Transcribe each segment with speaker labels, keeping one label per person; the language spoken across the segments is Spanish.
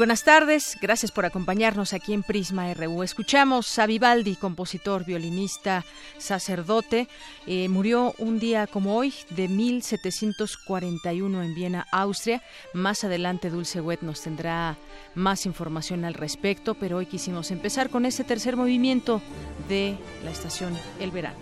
Speaker 1: Buenas tardes, gracias por acompañarnos aquí en Prisma RU. Escuchamos a Vivaldi, compositor, violinista, sacerdote. Eh, murió un día como hoy, de 1741 en Viena, Austria. Más adelante Dulce Wet nos tendrá más información al respecto, pero hoy quisimos empezar con este tercer movimiento de la estación El Verano.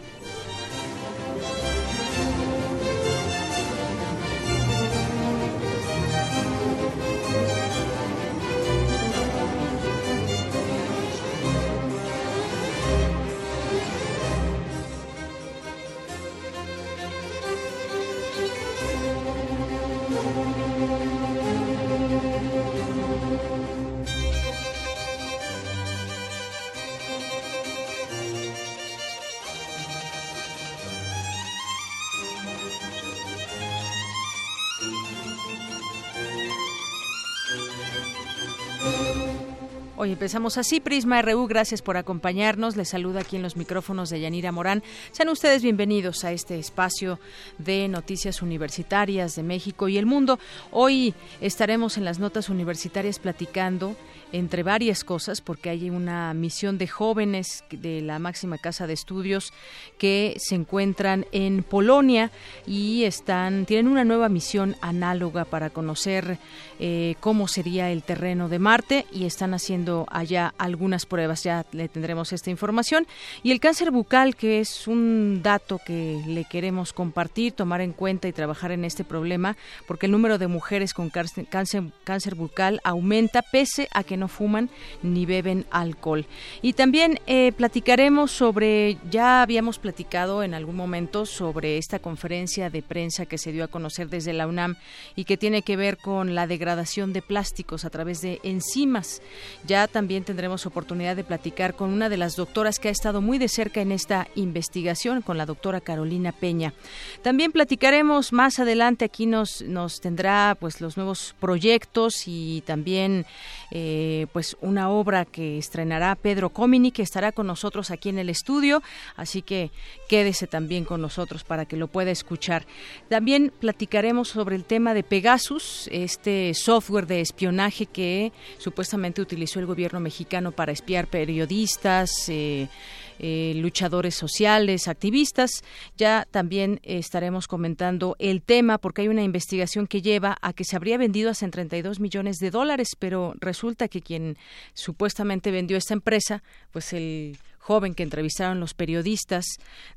Speaker 1: Hoy empezamos así, Prisma RU, gracias por acompañarnos. Les saluda aquí en los micrófonos de Yanira Morán. Sean ustedes bienvenidos a este espacio de noticias universitarias de México y el mundo. Hoy estaremos en las notas universitarias platicando entre varias cosas, porque hay una misión de jóvenes de la máxima casa de estudios que se encuentran en Polonia y están tienen una nueva misión análoga para conocer eh, cómo sería el terreno de Marte y están haciendo allá algunas pruebas. Ya le tendremos esta información y el cáncer bucal, que es un dato que le queremos compartir, tomar en cuenta y trabajar en este problema, porque el número de mujeres con cáncer, cáncer bucal aumenta pese a que no fuman ni beben alcohol. Y también eh, platicaremos sobre, ya habíamos platicado en algún momento sobre esta conferencia de prensa que se dio a conocer desde la UNAM y que tiene que ver con la degradación de plásticos a través de enzimas. Ya también tendremos oportunidad de platicar con una de las doctoras que ha estado muy de cerca en esta investigación, con la doctora Carolina Peña. También platicaremos más adelante, aquí nos, nos tendrá pues los nuevos proyectos y también eh, pues una obra que estrenará Pedro Comini, que estará con nosotros aquí en el estudio, así que quédese también con nosotros para que lo pueda escuchar. También platicaremos sobre el tema de Pegasus, este software de espionaje que supuestamente utilizó el gobierno mexicano para espiar periodistas, eh, eh, luchadores sociales, activistas. Ya también estaremos comentando el tema porque hay una investigación que lleva a que se habría vendido hasta en 32 millones de dólares, pero resulta que quien supuestamente vendió esta empresa, pues el joven que entrevistaron los periodistas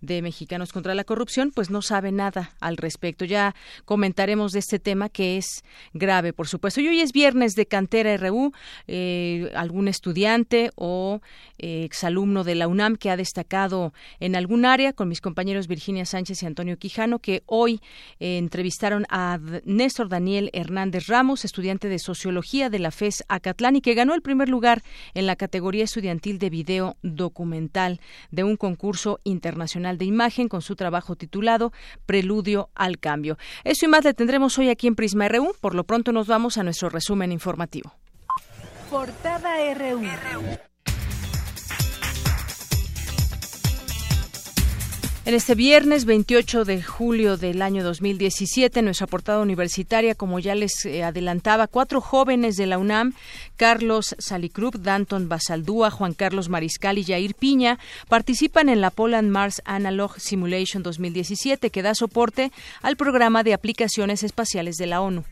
Speaker 1: de Mexicanos contra la Corrupción, pues no sabe nada al respecto. Ya comentaremos de este tema que es grave, por supuesto. Y hoy es viernes de Cantera RU, eh, algún estudiante o eh, exalumno de la UNAM que ha destacado en algún área, con mis compañeros Virginia Sánchez y Antonio Quijano, que hoy eh, entrevistaron a Néstor Daniel Hernández Ramos, estudiante de Sociología de la FES Acatlán y que ganó el primer lugar en la categoría estudiantil de video documental de un concurso internacional de imagen con su trabajo titulado Preludio al Cambio. Eso y más le tendremos hoy aquí en Prisma RU. Por lo pronto nos vamos a nuestro resumen informativo.
Speaker 2: Portada RU.
Speaker 1: En este viernes 28 de julio del año 2017, nuestra portada universitaria, como ya les eh, adelantaba, cuatro jóvenes de la UNAM, Carlos Salicrup, Danton Basaldúa, Juan Carlos Mariscal y Jair Piña, participan en la Poland Mars Analog Simulation 2017, que da soporte al programa de aplicaciones espaciales de la ONU.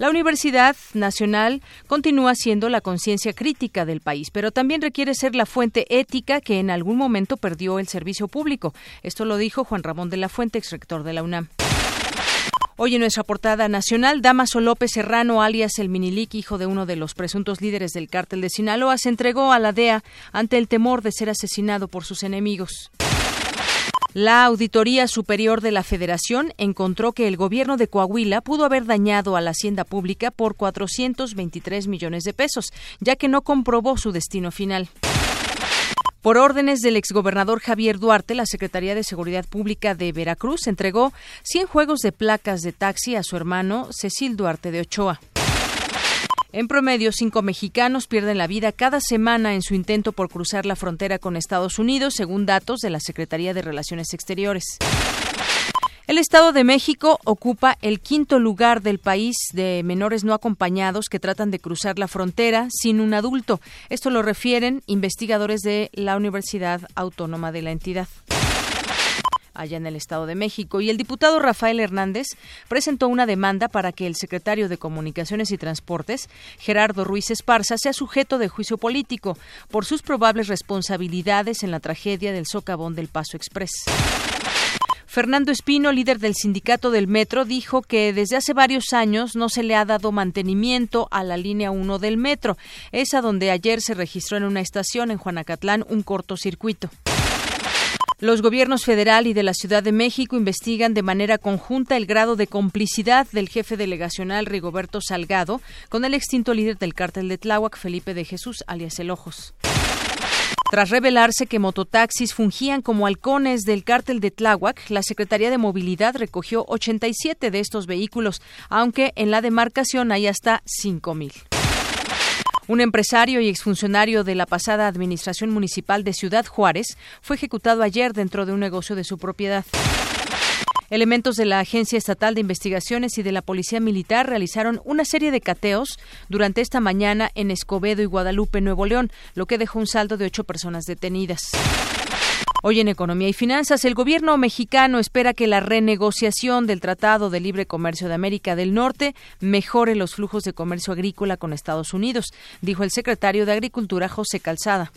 Speaker 1: La Universidad Nacional continúa siendo la conciencia crítica del país, pero también requiere ser la fuente ética que en algún momento perdió el servicio público. Esto lo dijo Juan Ramón de la Fuente, exrector de la UNAM. Hoy en nuestra portada nacional, Damaso López Serrano, alias el Minilic, hijo de uno de los presuntos líderes del cártel de Sinaloa, se entregó a la DEA ante el temor de ser asesinado por sus enemigos. La Auditoría Superior de la Federación encontró que el gobierno de Coahuila pudo haber dañado a la hacienda pública por 423 millones de pesos, ya que no comprobó su destino final. Por órdenes del exgobernador Javier Duarte, la Secretaría de Seguridad Pública de Veracruz entregó 100 juegos de placas de taxi a su hermano Cecil Duarte de Ochoa. En promedio, cinco mexicanos pierden la vida cada semana en su intento por cruzar la frontera con Estados Unidos, según datos de la Secretaría de Relaciones Exteriores. El Estado de México ocupa el quinto lugar del país de menores no acompañados que tratan de cruzar la frontera sin un adulto. Esto lo refieren investigadores de la Universidad Autónoma de la entidad allá en el Estado de México. Y el diputado Rafael Hernández presentó una demanda para que el secretario de Comunicaciones y Transportes, Gerardo Ruiz Esparza, sea sujeto de juicio político por sus probables responsabilidades en la tragedia del socavón del Paso Express. Fernando Espino, líder del sindicato del metro, dijo que desde hace varios años no se le ha dado mantenimiento a la línea 1 del metro, esa donde ayer se registró en una estación en Juanacatlán un cortocircuito. Los gobiernos federal y de la Ciudad de México investigan de manera conjunta el grado de complicidad del jefe delegacional Rigoberto Salgado con el extinto líder del cártel de Tláhuac, Felipe de Jesús, alias El Ojos. Tras revelarse que mototaxis fungían como halcones del cártel de Tláhuac, la Secretaría de Movilidad recogió 87 de estos vehículos, aunque en la demarcación hay hasta 5.000. Un empresario y exfuncionario de la pasada Administración Municipal de Ciudad Juárez fue ejecutado ayer dentro de un negocio de su propiedad. Elementos de la Agencia Estatal de Investigaciones y de la Policía Militar realizaron una serie de cateos durante esta mañana en Escobedo y Guadalupe, Nuevo León, lo que dejó un saldo de ocho personas detenidas. Hoy en Economía y Finanzas, el gobierno mexicano espera que la renegociación del Tratado de Libre Comercio de América del Norte mejore los flujos de comercio agrícola con Estados Unidos, dijo el secretario de Agricultura José Calzada.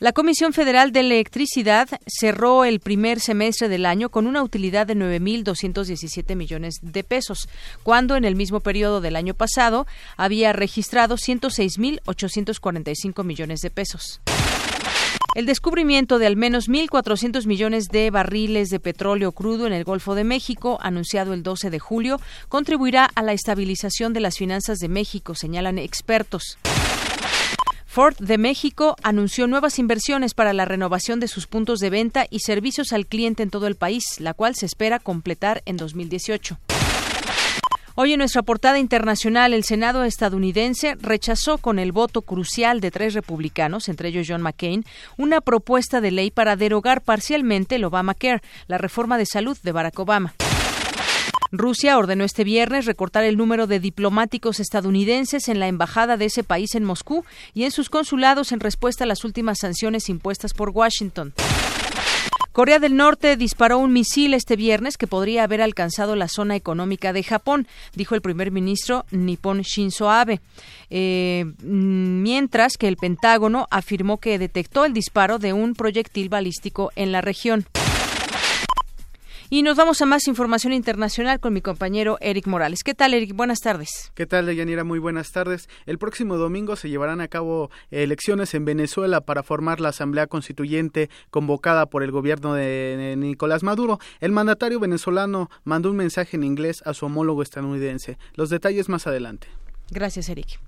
Speaker 1: La Comisión Federal de Electricidad cerró el primer semestre del año con una utilidad de 9.217 millones de pesos, cuando en el mismo periodo del año pasado había registrado 106.845 millones de pesos. El descubrimiento de al menos 1.400 millones de barriles de petróleo crudo en el Golfo de México, anunciado el 12 de julio, contribuirá a la estabilización de las finanzas de México, señalan expertos. Ford de México anunció nuevas inversiones para la renovación de sus puntos de venta y servicios al cliente en todo el país, la cual se espera completar en 2018. Hoy en nuestra portada internacional, el Senado estadounidense rechazó con el voto crucial de tres republicanos, entre ellos John McCain, una propuesta de ley para derogar parcialmente el Obamacare, la reforma de salud de Barack Obama. Rusia ordenó este viernes recortar el número de diplomáticos estadounidenses en la embajada de ese país en Moscú y en sus consulados en respuesta a las últimas sanciones impuestas por Washington. Corea del Norte disparó un misil este viernes que podría haber alcanzado la zona económica de Japón, dijo el primer ministro Nippon Shinzo Abe, eh, mientras que el Pentágono afirmó que detectó el disparo de un proyectil balístico en la región. Y nos vamos a más información internacional con mi compañero Eric Morales. ¿Qué tal, Eric? Buenas tardes.
Speaker 3: ¿Qué tal, Deyanira? Muy buenas tardes. El próximo domingo se llevarán a cabo elecciones en Venezuela para formar la Asamblea Constituyente convocada por el gobierno de Nicolás Maduro. El mandatario venezolano mandó un mensaje en inglés a su homólogo estadounidense. Los detalles más adelante.
Speaker 1: Gracias, Eric.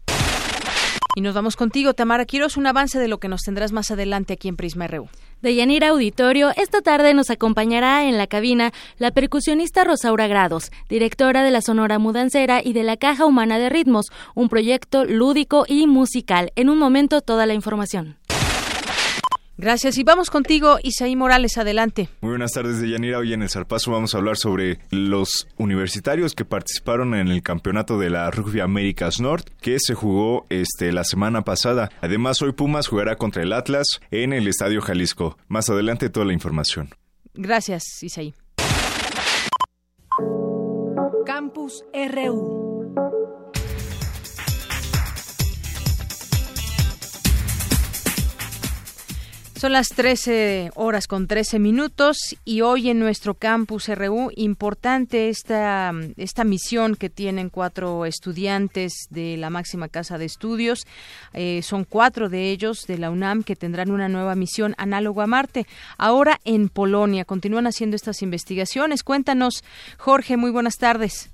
Speaker 1: Y nos vamos contigo, Tamara Quiroz, un avance de lo que nos tendrás más adelante aquí en Prisma RU.
Speaker 4: De Yanira Auditorio, esta tarde nos acompañará en la cabina la percusionista Rosaura Grados, directora de la Sonora Mudancera y de la Caja Humana de Ritmos, un proyecto lúdico y musical. En un momento, toda la información.
Speaker 1: Gracias. Y vamos contigo, Isaí Morales, adelante.
Speaker 5: Muy buenas tardes, Deyanira. Hoy en el Zarpazo vamos a hablar sobre los universitarios que participaron en el campeonato de la Rugby Américas North, que se jugó este, la semana pasada. Además, hoy Pumas jugará contra el Atlas en el Estadio Jalisco. Más adelante, toda la información.
Speaker 1: Gracias, Isaí.
Speaker 2: Campus RU.
Speaker 1: Son las 13 horas con 13 minutos y hoy en nuestro campus RU, importante esta, esta misión que tienen cuatro estudiantes de la máxima casa de estudios. Eh, son cuatro de ellos de la UNAM que tendrán una nueva misión análoga a Marte. Ahora en Polonia continúan haciendo estas investigaciones. Cuéntanos, Jorge, muy buenas tardes.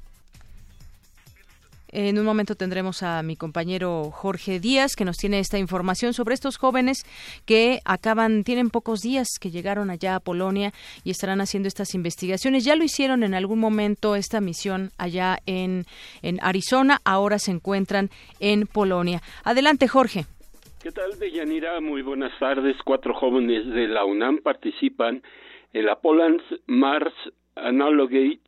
Speaker 1: En un momento tendremos a mi compañero Jorge Díaz que nos tiene esta información sobre estos jóvenes que acaban, tienen pocos días que llegaron allá a Polonia y estarán haciendo estas investigaciones. Ya lo hicieron en algún momento esta misión allá en, en Arizona, ahora se encuentran en Polonia. Adelante, Jorge.
Speaker 6: ¿Qué tal, Deyanira? Muy buenas tardes. Cuatro jóvenes de la UNAM participan en la Poland Mars Analogate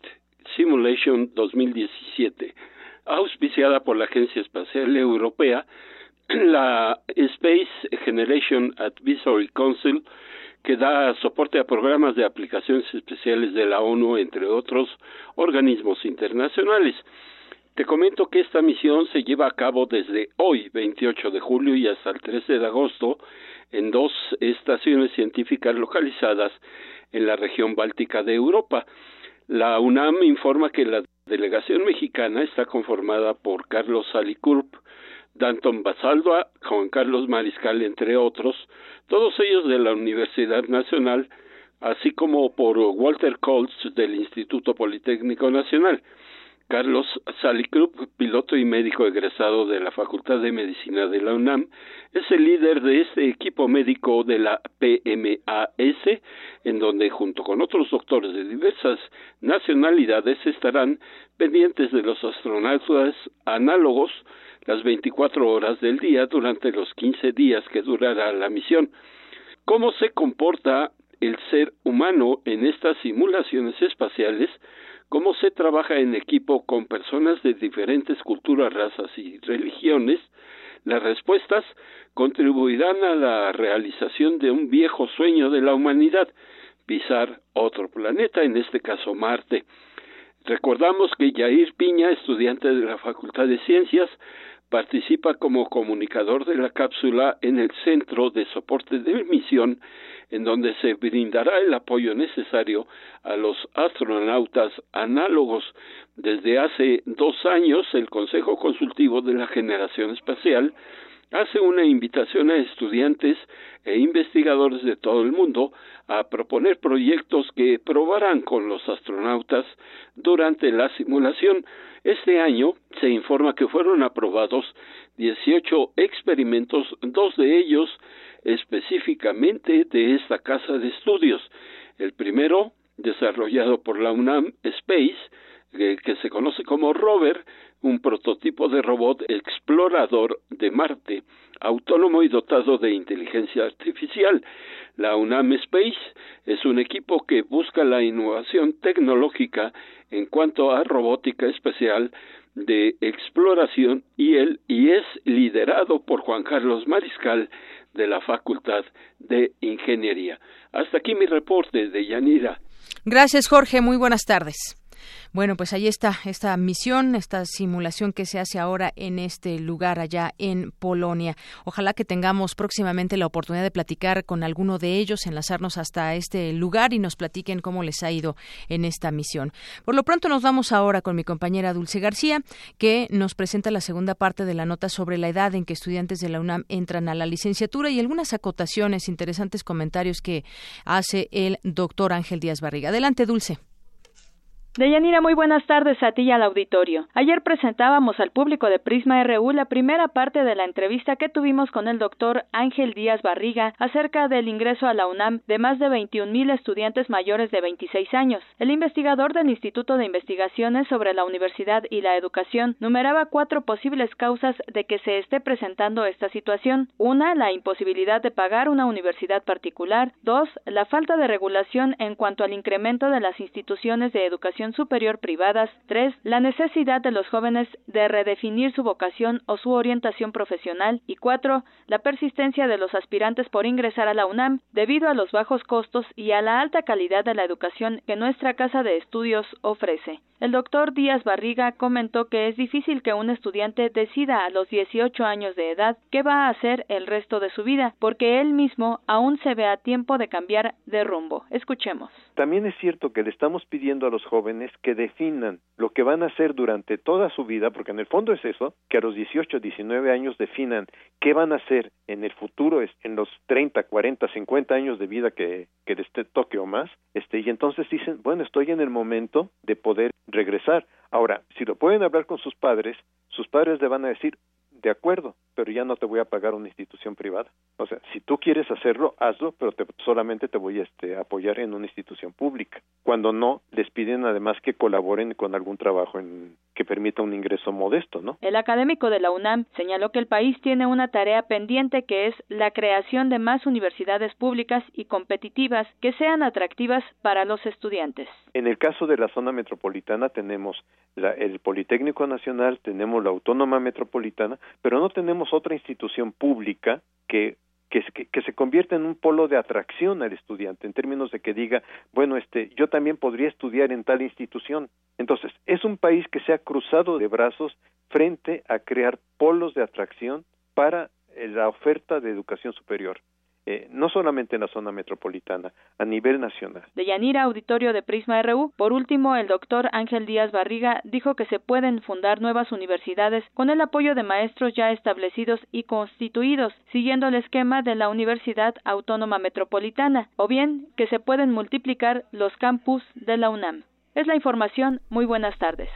Speaker 6: Simulation 2017 auspiciada por la Agencia Espacial Europea, la Space Generation Advisory Council, que da soporte a programas de aplicaciones especiales de la ONU, entre otros organismos internacionales. Te comento que esta misión se lleva a cabo desde hoy, 28 de julio, y hasta el 13 de agosto, en dos estaciones científicas localizadas en la región báltica de Europa. La UNAM informa que la delegación mexicana está conformada por Carlos Salicurp, Danton Basaldoa, Juan Carlos Mariscal, entre otros, todos ellos de la Universidad Nacional, así como por Walter Colts del Instituto Politécnico Nacional. Carlos Salicrup, piloto y médico egresado de la Facultad de Medicina de la UNAM, es el líder de este equipo médico de la PMAS, en donde junto con otros doctores de diversas nacionalidades estarán pendientes de los astronautas análogos las 24 horas del día durante los 15 días que durará la misión. ¿Cómo se comporta el ser humano en estas simulaciones espaciales? Cómo se trabaja en equipo con personas de diferentes culturas, razas y religiones, las respuestas contribuirán a la realización de un viejo sueño de la humanidad, pisar otro planeta, en este caso Marte. Recordamos que Yair Piña, estudiante de la Facultad de Ciencias, participa como comunicador de la cápsula en el Centro de Soporte de Misión en donde se brindará el apoyo necesario a los astronautas análogos. Desde hace dos años, el Consejo Consultivo de la Generación Espacial hace una invitación a estudiantes e investigadores de todo el mundo a proponer proyectos que probarán con los astronautas durante la simulación. Este año se informa que fueron aprobados 18 experimentos, dos de ellos específicamente de esta casa de estudios. El primero, desarrollado por la UNAM Space, que se conoce como Rover, un prototipo de robot explorador de Marte, autónomo y dotado de inteligencia artificial. La UNAM Space es un equipo que busca la innovación tecnológica en cuanto a robótica especial de exploración y, él, y es liderado por Juan Carlos Mariscal de la Facultad de Ingeniería. Hasta aquí mi reporte de Yanira.
Speaker 1: Gracias, Jorge. Muy buenas tardes. Bueno, pues ahí está esta misión, esta simulación que se hace ahora en este lugar allá en Polonia. Ojalá que tengamos próximamente la oportunidad de platicar con alguno de ellos, enlazarnos hasta este lugar y nos platiquen cómo les ha ido en esta misión. Por lo pronto nos vamos ahora con mi compañera Dulce García, que nos presenta la segunda parte de la nota sobre la edad en que estudiantes de la UNAM entran a la licenciatura y algunas acotaciones, interesantes comentarios que hace el doctor Ángel Díaz Barriga. Adelante, Dulce.
Speaker 7: Deyanira, muy buenas tardes a ti y al auditorio. Ayer presentábamos al público de Prisma RU la primera parte de la entrevista que tuvimos con el doctor Ángel Díaz Barriga acerca del ingreso a la UNAM de más de 21 mil estudiantes mayores de 26 años. El investigador del Instituto de Investigaciones sobre la Universidad y la Educación numeraba cuatro posibles causas de que se esté presentando esta situación. Una, la imposibilidad de pagar una universidad particular. Dos, la falta de regulación en cuanto al incremento de las instituciones de educación superior privadas. 3. La necesidad de los jóvenes de redefinir su vocación o su orientación profesional. Y 4. La persistencia de los aspirantes por ingresar a la UNAM debido a los bajos costos y a la alta calidad de la educación que nuestra casa de estudios ofrece. El doctor Díaz Barriga comentó que es difícil que un estudiante decida a los 18 años de edad qué va a hacer el resto de su vida, porque él mismo aún se ve a tiempo de cambiar de rumbo. Escuchemos.
Speaker 8: También es cierto que le estamos pidiendo a los jóvenes que definan lo que van a hacer durante toda su vida, porque en el fondo es eso, que a los 18, 19 años definan qué van a hacer en el futuro, en los 30, 40, 50 años de vida que, que les toque o más, este, y entonces dicen, bueno, estoy en el momento de poder regresar. Ahora, si lo pueden hablar con sus padres, sus padres le van a decir, de acuerdo, pero ya no te voy a pagar una institución privada. O sea, si tú quieres hacerlo, hazlo, pero solamente te voy a este, apoyar en una institución pública. Cuando no, les piden además que colaboren con algún trabajo en, que permita un ingreso modesto, ¿no?
Speaker 7: El académico de la UNAM señaló que el país tiene una tarea pendiente que es la creación de más universidades públicas y competitivas que sean atractivas para los estudiantes.
Speaker 8: En el caso de la zona metropolitana tenemos el Politécnico Nacional, tenemos la Autónoma Metropolitana, pero no tenemos otra institución pública que que, que, se convierta en un polo de atracción al estudiante, en términos de que diga, bueno, este, yo también podría estudiar en tal institución. Entonces, es un país que se ha cruzado de brazos frente a crear polos de atracción para eh, la oferta de educación superior. Eh, no solamente en la zona metropolitana, a nivel nacional.
Speaker 7: De Yanira, auditorio de Prisma RU. Por último, el doctor Ángel Díaz Barriga dijo que se pueden fundar nuevas universidades con el apoyo de maestros ya establecidos y constituidos, siguiendo el esquema de la Universidad Autónoma Metropolitana, o bien que se pueden multiplicar los campus de la UNAM. Es la información. Muy buenas tardes.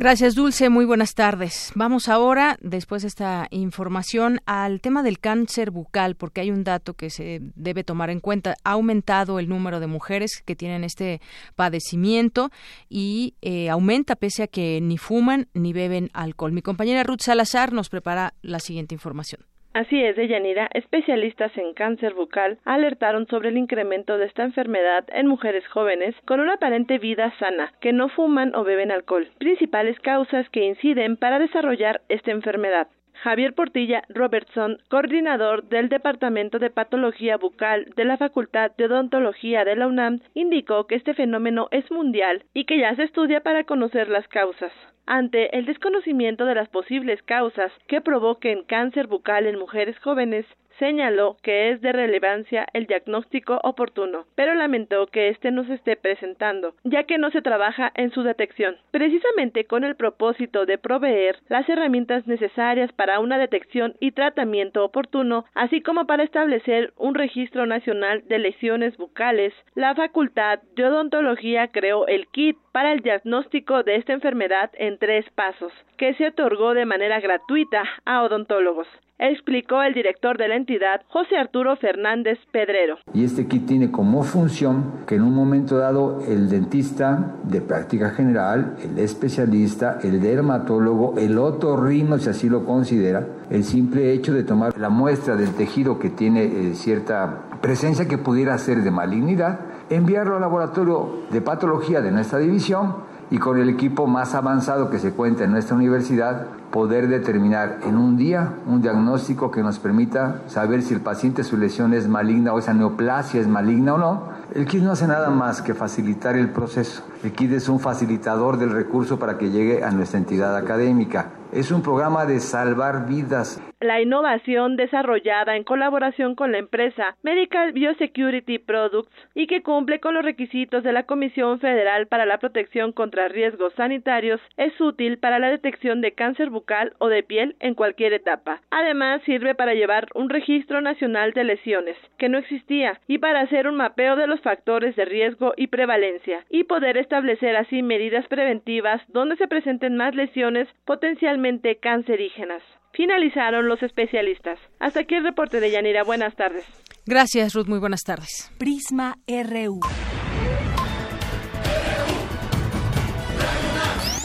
Speaker 1: Gracias, Dulce. Muy buenas tardes. Vamos ahora, después de esta información, al tema del cáncer bucal, porque hay un dato que se debe tomar en cuenta. Ha aumentado el número de mujeres que tienen este padecimiento y eh, aumenta pese a que ni fuman ni beben alcohol. Mi compañera Ruth Salazar nos prepara la siguiente información.
Speaker 9: Así es, Deyanira, especialistas en cáncer bucal alertaron sobre el incremento de esta enfermedad en mujeres jóvenes con una aparente vida sana, que no fuman o beben alcohol, principales causas que inciden para desarrollar esta enfermedad. Javier Portilla Robertson, coordinador del Departamento de Patología Bucal de la Facultad de Odontología de la UNAM, indicó que este fenómeno es mundial y que ya se estudia para conocer las causas. Ante el desconocimiento de las posibles causas que provoquen cáncer bucal en mujeres jóvenes, señaló que es de relevancia el diagnóstico oportuno, pero lamentó que éste no se esté presentando, ya que no se trabaja en su detección, precisamente con el propósito de proveer las herramientas necesarias para una detección y tratamiento oportuno, así como para establecer un registro nacional de lesiones bucales. La Facultad de Odontología creó el kit para el diagnóstico de esta enfermedad en tres pasos, que se otorgó de manera gratuita a odontólogos explicó el director de la entidad, José Arturo Fernández Pedrero.
Speaker 10: Y este kit tiene como función que en un momento dado el dentista de práctica general, el especialista, el dermatólogo, el otorrino, si así lo considera, el simple hecho de tomar la muestra del tejido que tiene eh, cierta presencia que pudiera ser de malignidad, enviarlo al laboratorio de patología de nuestra división y con el equipo más avanzado que se cuenta en nuestra universidad, poder determinar en un día un diagnóstico que nos permita saber si el paciente su lesión es maligna o esa neoplasia es maligna o no. El KIT no hace nada más que facilitar el proceso. El KIT es un facilitador del recurso para que llegue a nuestra entidad académica. Es un programa de salvar vidas.
Speaker 9: La innovación desarrollada en colaboración con la empresa Medical Biosecurity Products y que cumple con los requisitos de la Comisión Federal para la Protección contra Riesgos Sanitarios es útil para la detección de cáncer bucal o de piel en cualquier etapa. Además, sirve para llevar un registro nacional de lesiones, que no existía, y para hacer un mapeo de los factores de riesgo y prevalencia, y poder establecer así medidas preventivas donde se presenten más lesiones potencialmente cancerígenas. Finalizaron los especialistas. Hasta aquí el reporte de Yanira. Buenas tardes.
Speaker 1: Gracias, Ruth. Muy buenas tardes.
Speaker 2: Prisma RU.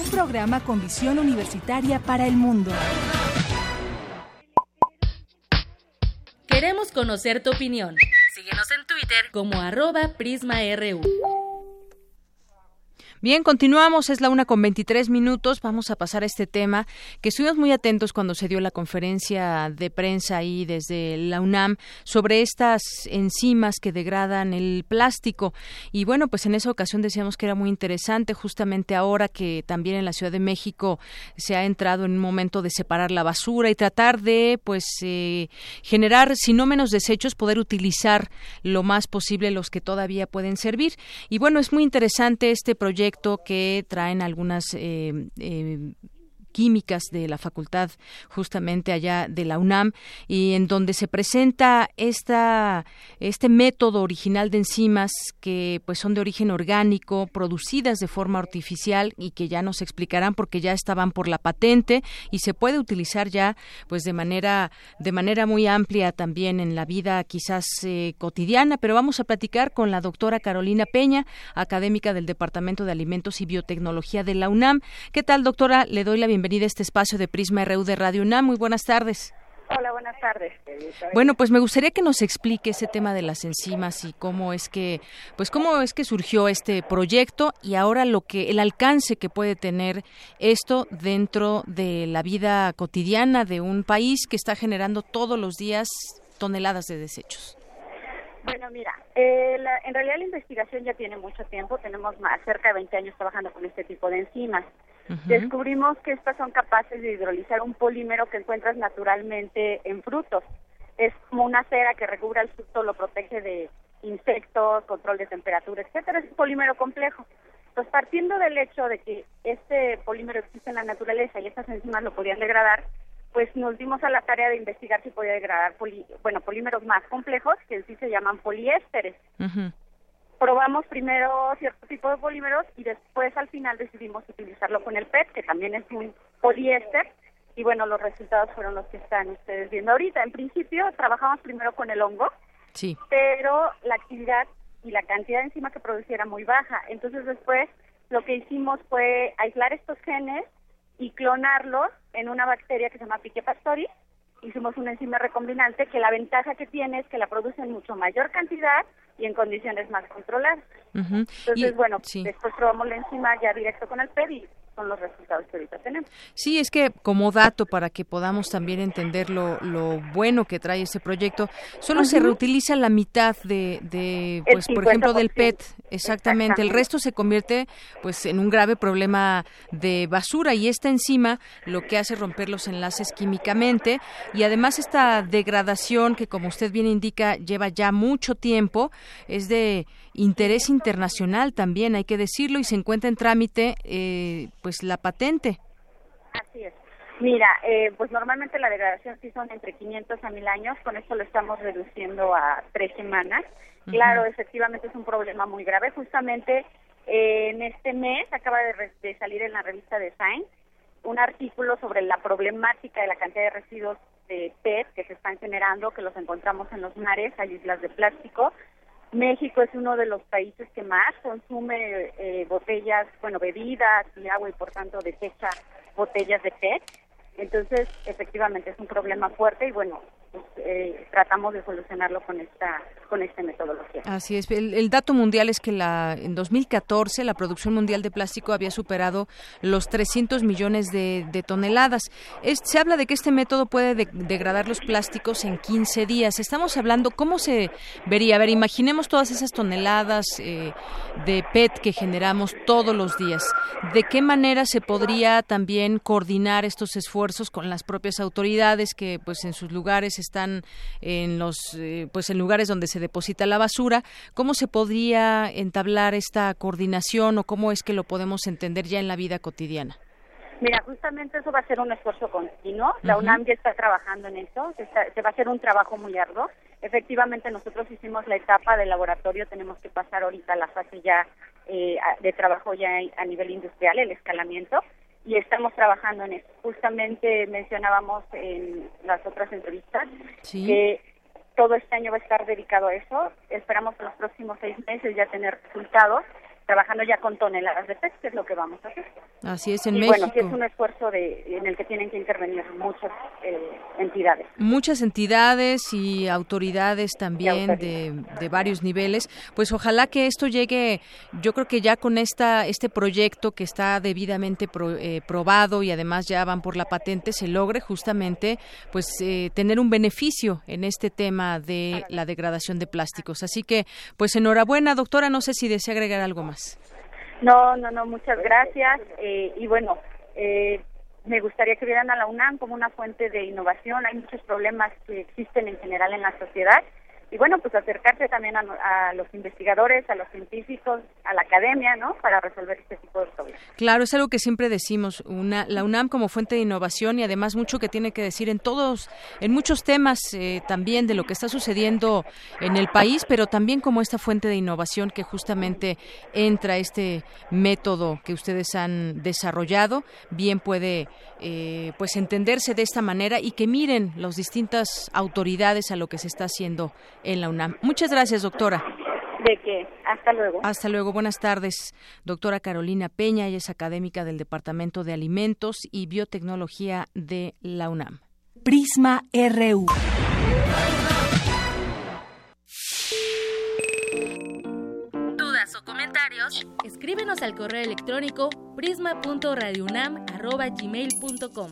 Speaker 2: Un programa con visión universitaria para el mundo.
Speaker 4: Queremos conocer tu opinión. Síguenos en Twitter como arroba PrismaRU.
Speaker 1: Bien, continuamos, es la una con 23 minutos. Vamos a pasar a este tema que estuvimos muy atentos cuando se dio la conferencia de prensa ahí desde la UNAM sobre estas enzimas que degradan el plástico. Y bueno, pues en esa ocasión decíamos que era muy interesante, justamente ahora que también en la Ciudad de México se ha entrado en un momento de separar la basura y tratar de, pues, eh, generar, si no menos desechos, poder utilizar lo más posible los que todavía pueden servir. Y bueno, es muy interesante este proyecto que traen algunas eh, eh, químicas de la facultad justamente allá de la UNAM y en donde se presenta esta este método original de enzimas que pues son de origen orgánico producidas de forma artificial y que ya nos explicarán porque ya estaban por la patente y se puede utilizar ya pues de manera de manera muy amplia también en la vida quizás eh, cotidiana. Pero vamos a platicar con la doctora Carolina Peña académica del Departamento de Alimentos y Biotecnología de la UNAM. Qué tal doctora le doy la bienvenida bienvenida a este espacio de Prisma RU de Radio UNAM. Muy buenas tardes.
Speaker 11: Hola, buenas tardes.
Speaker 1: Bueno, pues me gustaría que nos explique ese tema de las enzimas y cómo es que, pues cómo es que surgió este proyecto y ahora lo que el alcance que puede tener esto dentro de la vida cotidiana de un país que está generando todos los días toneladas de desechos.
Speaker 11: Bueno, mira, eh, en realidad la investigación ya tiene mucho tiempo, tenemos más cerca de 20 años trabajando con este tipo de enzimas. Descubrimos que estas son capaces de hidrolizar un polímero que encuentras naturalmente en frutos. Es como una cera que recubre el fruto, lo protege de insectos, control de temperatura, etcétera. Es un polímero complejo. Pues partiendo del hecho de que este polímero existe en la naturaleza y estas enzimas lo podían degradar, pues nos dimos a la tarea de investigar si podía degradar bueno polímeros más complejos que en sí se llaman poliésteres probamos primero cierto tipo de polímeros y después al final decidimos utilizarlo con el PET, que también es un poliéster, y bueno, los resultados fueron los que están ustedes viendo ahorita. En principio trabajamos primero con el hongo,
Speaker 1: sí.
Speaker 11: pero la actividad y la cantidad de enzima que producía era muy baja. Entonces después lo que hicimos fue aislar estos genes y clonarlos en una bacteria que se llama Pique pastori. Hicimos una enzima recombinante que la ventaja que tiene es que la produce en mucho mayor cantidad y en condiciones más controladas. Entonces, bueno, después probamos la enzima ya directo con el PED y son los resultados que ahorita tenemos.
Speaker 1: Sí, es que como dato para que podamos también entender lo, lo bueno que trae ese proyecto, solo se reutiliza la mitad de, de pues por ejemplo del PET, exactamente. El resto se convierte pues en un grave problema de basura y esta enzima lo que hace es romper los enlaces químicamente y además esta degradación que como usted bien indica lleva ya mucho tiempo es de interés internacional también, hay que decirlo, y se encuentra en trámite eh, pues la patente.
Speaker 11: Así es. Mira, eh, pues normalmente la degradación sí son entre 500 a 1000 años, con esto lo estamos reduciendo a tres semanas. Claro, efectivamente es un problema muy grave. Justamente eh, en este mes acaba de, salir en la revista de Science un artículo sobre la problemática de la cantidad de residuos de PET que se están generando, que los encontramos en los mares, hay islas de plástico, México es uno de los países que más consume eh, botellas, bueno, bebidas y agua y por tanto desecha botellas de PET. Entonces, efectivamente es un problema fuerte y bueno, eh, tratamos de solucionarlo con esta con esta metodología.
Speaker 1: Así es. El, dato mundial es que la en 2014 la producción mundial de plástico había superado los 300 millones de, toneladas. se habla de que este método puede degradar los plásticos en 15 días. Estamos hablando cómo se vería. A ver, imaginemos todas esas toneladas eh, de PET que generamos todos los días. ¿De qué manera se podría también coordinar estos esfuerzos con las propias autoridades que, pues, en sus lugares están en los, eh, pues, en lugares donde se deposita la basura. ¿Cómo se podría entablar esta coordinación o cómo es que lo podemos entender ya en la vida cotidiana?
Speaker 11: Mira, justamente eso va a ser un esfuerzo continuo. La UNAM ya está trabajando en eso. Se, va a hacer un trabajo muy arduo. Efectivamente, nosotros hicimos la etapa de laboratorio. Tenemos que pasar ahorita la fase ya eh, de trabajo ya a nivel industrial, el escalamiento y estamos trabajando en eso. Justamente mencionábamos en las otras entrevistas que todo este año va a estar dedicado a eso. Esperamos en los próximos seis meses ya tener resultados trabajando ya con toneladas de pez, que es lo que vamos a hacer.
Speaker 1: Así es, en
Speaker 11: y
Speaker 1: México.
Speaker 11: bueno, es un esfuerzo de, en el que tienen que intervenir muchas eh, entidades.
Speaker 1: Muchas entidades y autoridades también de, de, varios niveles. Pues ojalá que esto llegue, yo creo que ya con esta este proyecto que está debidamente pro, eh, probado y además ya van por la patente, se logre justamente pues eh, tener un beneficio en este tema de la degradación de plásticos. Así que, pues enhorabuena, doctora. No sé si desea agregar algo más.
Speaker 11: No, no, no, muchas gracias. Eh, y bueno, eh, me gustaría que vieran a la UNAM como una fuente de innovación. Hay muchos problemas que existen en general en la sociedad y bueno, pues acercarse también a, a, los investigadores, a los científicos, a la academia, ¿no? Para resolver este tipo de problemas.
Speaker 1: Claro, es algo que siempre decimos, una, la UNAM como fuente de innovación y además mucho que tiene que decir en todos, en muchos temas eh, también de lo que está sucediendo en el país, pero también como esta fuente de innovación que justamente entra este método que ustedes han desarrollado, bien puede eh, pues entenderse de esta manera y que miren las distintas autoridades a lo que se está haciendo en la UNAM. Muchas gracias, doctora.
Speaker 11: De que hasta luego.
Speaker 1: Hasta luego. Buenas tardes, doctora Carolina Peña. Ella es académica del Departamento de Alimentos y Biotecnología de la UNAM.
Speaker 2: Prisma RU.
Speaker 4: ¿Dudas o comentarios? Escríbenos al correo electrónico prisma.radiounam@gmail.com.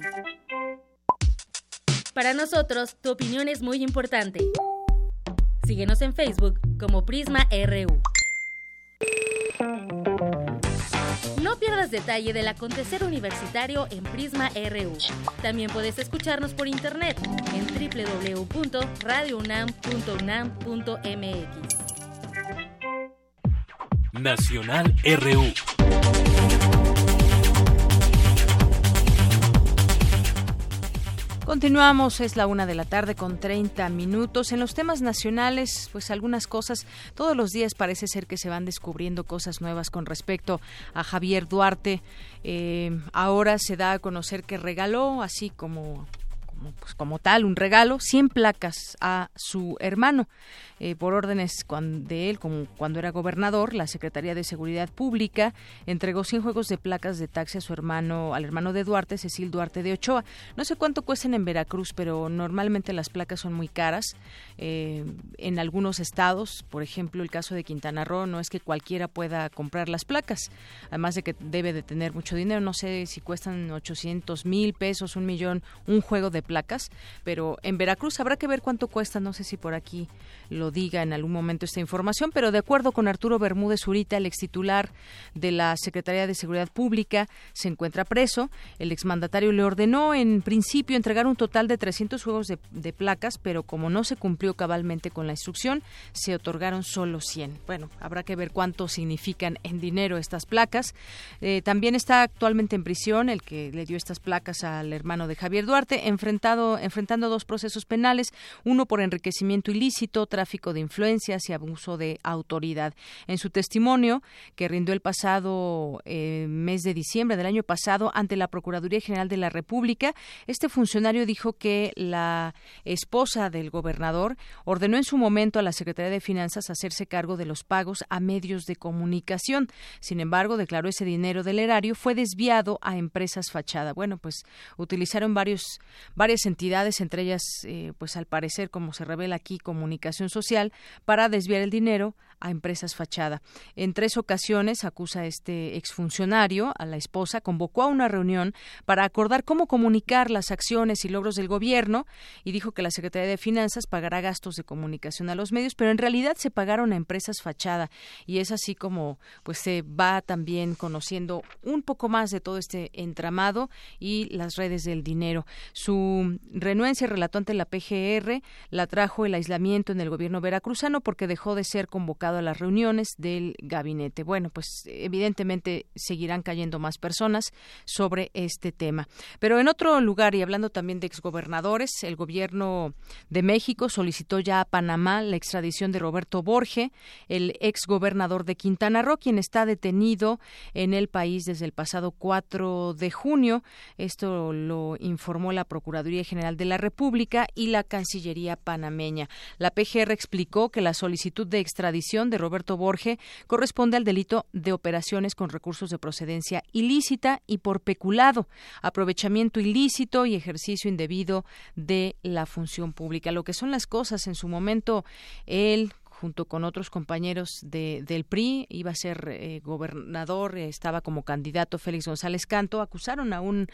Speaker 4: Para nosotros, tu opinión es muy importante. Síguenos en Facebook como Prisma RU. No pierdas detalle del acontecer universitario en Prisma RU. También puedes escucharnos por internet en www.radiounam.unam.mx.
Speaker 12: Nacional RU.
Speaker 1: Continuamos, es la una de la tarde con 30 minutos. En los temas nacionales, pues algunas cosas, todos los días parece ser que se van descubriendo cosas nuevas con respecto a Javier Duarte. Eh, ahora se da a conocer que regaló, así como, como, pues como tal, un regalo, 100 placas a su hermano. Eh, por órdenes de él, como cuando era gobernador, la Secretaría de Seguridad Pública entregó 100 juegos de placas de taxi a su hermano, al hermano de Duarte, Cecil Duarte de Ochoa. No sé cuánto cuesten en Veracruz, pero normalmente las placas son muy caras. Eh, en algunos estados, por ejemplo, el caso de Quintana Roo, no es que cualquiera pueda comprar las placas, además de que debe de tener mucho dinero. No sé si cuestan 800 mil pesos, un millón, un juego de placas, pero en Veracruz habrá que ver cuánto cuesta. No sé si por aquí lo diga en algún momento esta información, pero de acuerdo con Arturo Bermúdez Urita, el ex titular de la Secretaría de Seguridad Pública, se encuentra preso. El exmandatario le ordenó en principio entregar un total de 300 juegos de, placas, pero como no se cumplió cabalmente con la instrucción, se otorgaron solo 100. Bueno, habrá que ver cuánto significan en dinero estas placas. Eh, también está actualmente en prisión el que le dio estas placas al hermano de Javier Duarte, enfrentado, enfrentando dos procesos penales, uno por enriquecimiento ilícito, tráfico de influencias y abuso de autoridad. En su testimonio, que rindió el pasado eh, mes de diciembre del año pasado ante la Procuraduría General de la República, este funcionario dijo que la esposa del gobernador ordenó en su momento a la Secretaría de Finanzas hacerse cargo de los pagos a medios de comunicación. Sin embargo, declaró ese dinero del erario fue desviado a empresas fachada. Bueno, pues utilizaron varios, entidades, entre ellas, eh, pues al parecer, como se revela aquí, comunicación social para desviar el dinero a empresas fachada. En tres ocasiones acusa este exfuncionario a la esposa, convocó a una reunión para acordar cómo comunicar las acciones y logros del gobierno y dijo que la Secretaría de Finanzas pagará gastos de comunicación a los medios, pero en realidad se pagaron a empresas fachada y es así como pues se va también conociendo un poco más de todo este entramado y las redes del dinero. Su renuencia relató ante la PGR la trajo el aislamiento en el gobierno veracruzano porque dejó de ser convocado a las reuniones del gabinete. Bueno, pues evidentemente seguirán cayendo más personas sobre este tema. Pero en otro lugar, y hablando también de exgobernadores, el gobierno de México solicitó ya a Panamá la extradición de Roberto Borge, el exgobernador de Quintana Roo, quien está detenido en el país desde el pasado 4 de junio. Esto lo informó la Procuraduría Procuraduría General de la República y la Cancillería panameña. La PGR explicó que la solicitud de extradición de Roberto Borge corresponde al delito de operaciones con recursos de procedencia ilícita y por peculado, aprovechamiento ilícito y ejercicio indebido de la función pública. Lo que son las cosas en su momento, él junto con otros compañeros de, del PRI, iba a ser eh, gobernador, estaba como candidato Félix González Canto, acusaron a un,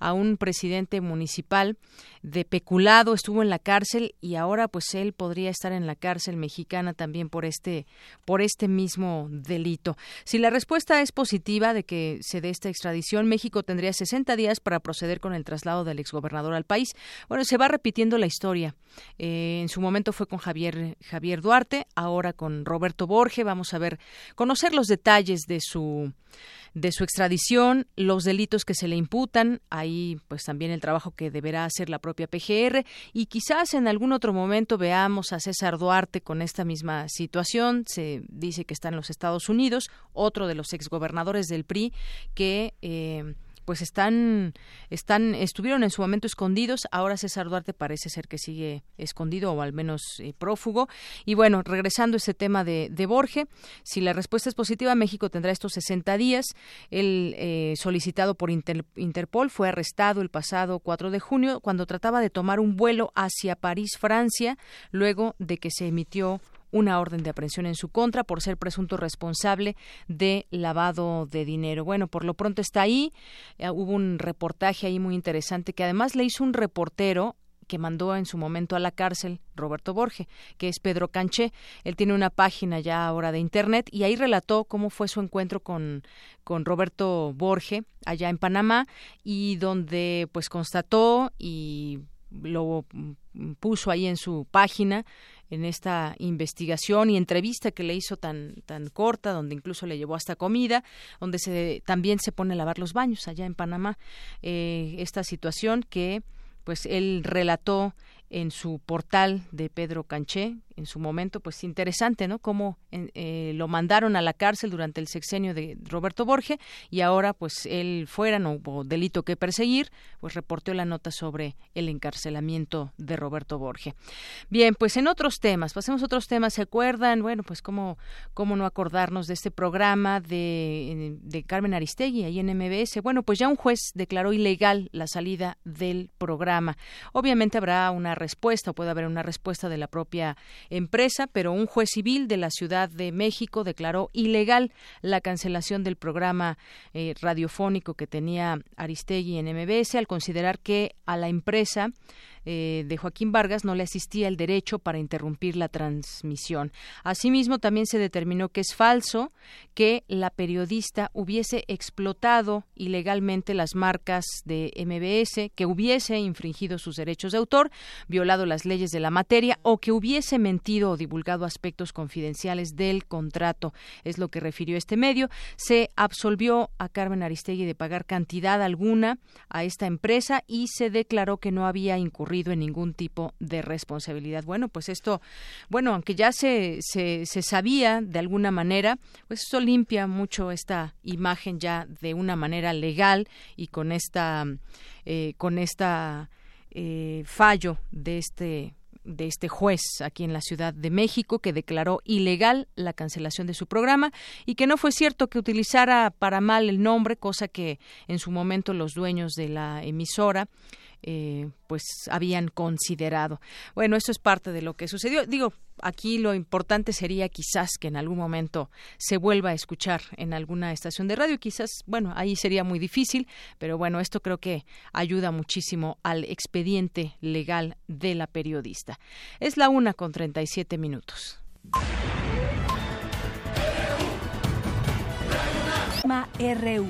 Speaker 1: a un presidente municipal de peculado, estuvo en la cárcel y ahora pues él podría estar en la cárcel mexicana también por este, por este mismo delito. Si la respuesta es positiva de que se dé esta extradición, México tendría 60 días para proceder con el traslado del exgobernador al país. Bueno, se va repitiendo la historia. Eh, en su momento fue con Javier, Javier Duarte, ahora con Roberto Borge. Vamos a ver, conocer los detalles de su de su extradición, los delitos que se le imputan, ahí pues también el trabajo que deberá hacer la propia PGR y quizás en algún otro momento veamos a César Duarte con esta misma situación, se dice que está en los Estados Unidos, otro de los exgobernadores del PRI que eh, pues están, están, estuvieron en su momento escondidos. Ahora César Duarte parece ser que sigue escondido o al menos eh, prófugo. Y bueno, regresando a ese tema de, de Borge, si la respuesta es positiva, México tendrá estos 60 días. El eh, solicitado por Interpol fue arrestado el pasado 4 de junio cuando trataba de tomar un vuelo hacia París, Francia, luego de que se emitió una orden de aprehensión en su contra por ser presunto responsable de lavado de dinero. Bueno, por lo pronto está ahí. Eh, hubo un reportaje ahí muy interesante que además le hizo un reportero que mandó en su momento a la cárcel Roberto Borge, que es Pedro Canché. Él tiene una página ya ahora de internet y ahí relató cómo fue su encuentro con, con Roberto Borge allá en Panamá y donde pues constató y lo puso ahí en su página en esta investigación y entrevista que le hizo tan tan corta, donde incluso le llevó hasta comida, donde se también se pone a lavar los baños allá en Panamá. Eh, esta situación que pues él relató en su portal de Pedro Canché, en su momento, pues interesante, ¿no? Cómo eh, lo mandaron a la cárcel durante el sexenio de Roberto Borge y ahora, pues él fuera, no hubo delito que perseguir, pues reportó la nota sobre el encarcelamiento de Roberto Borge. Bien, pues en otros temas, pasemos a otros temas, ¿se acuerdan? Bueno, pues cómo, cómo no acordarnos de este programa de, de Carmen Aristegui ahí en MBS. Bueno, pues ya un juez declaró ilegal la salida del programa. Obviamente habrá una respuesta, puede haber una respuesta de la propia empresa, pero un juez civil de la Ciudad de México declaró ilegal la cancelación del programa eh, radiofónico que tenía Aristegui en MBS al considerar que a la empresa eh, de Joaquín Vargas no le asistía el derecho para interrumpir la transmisión. Asimismo, también se determinó que es falso que la periodista hubiese explotado ilegalmente las marcas de MBS, que hubiese infringido sus derechos de autor, violado las leyes de la materia o que hubiese mentido o divulgado aspectos confidenciales del contrato. Es lo que refirió este medio. Se absolvió a Carmen Aristegui de pagar cantidad alguna a esta empresa y se declaró que no había en ningún tipo de responsabilidad. Bueno, pues esto, bueno, aunque ya se, se, se sabía de alguna manera, pues esto limpia mucho esta imagen ya de una manera legal y con esta, eh, con esta eh, fallo de este de este juez aquí en la Ciudad de México que declaró ilegal la cancelación de su programa y que no fue cierto que utilizara para mal el nombre, cosa que en su momento los dueños de la emisora eh, pues habían considerado. Bueno, eso es parte de lo que sucedió. Digo, aquí lo importante sería quizás que en algún momento se vuelva a escuchar en alguna estación de radio. Quizás, bueno, ahí sería muy difícil, pero bueno, esto creo que ayuda muchísimo al expediente legal de la periodista. Es la una con 37 minutos.
Speaker 2: RU.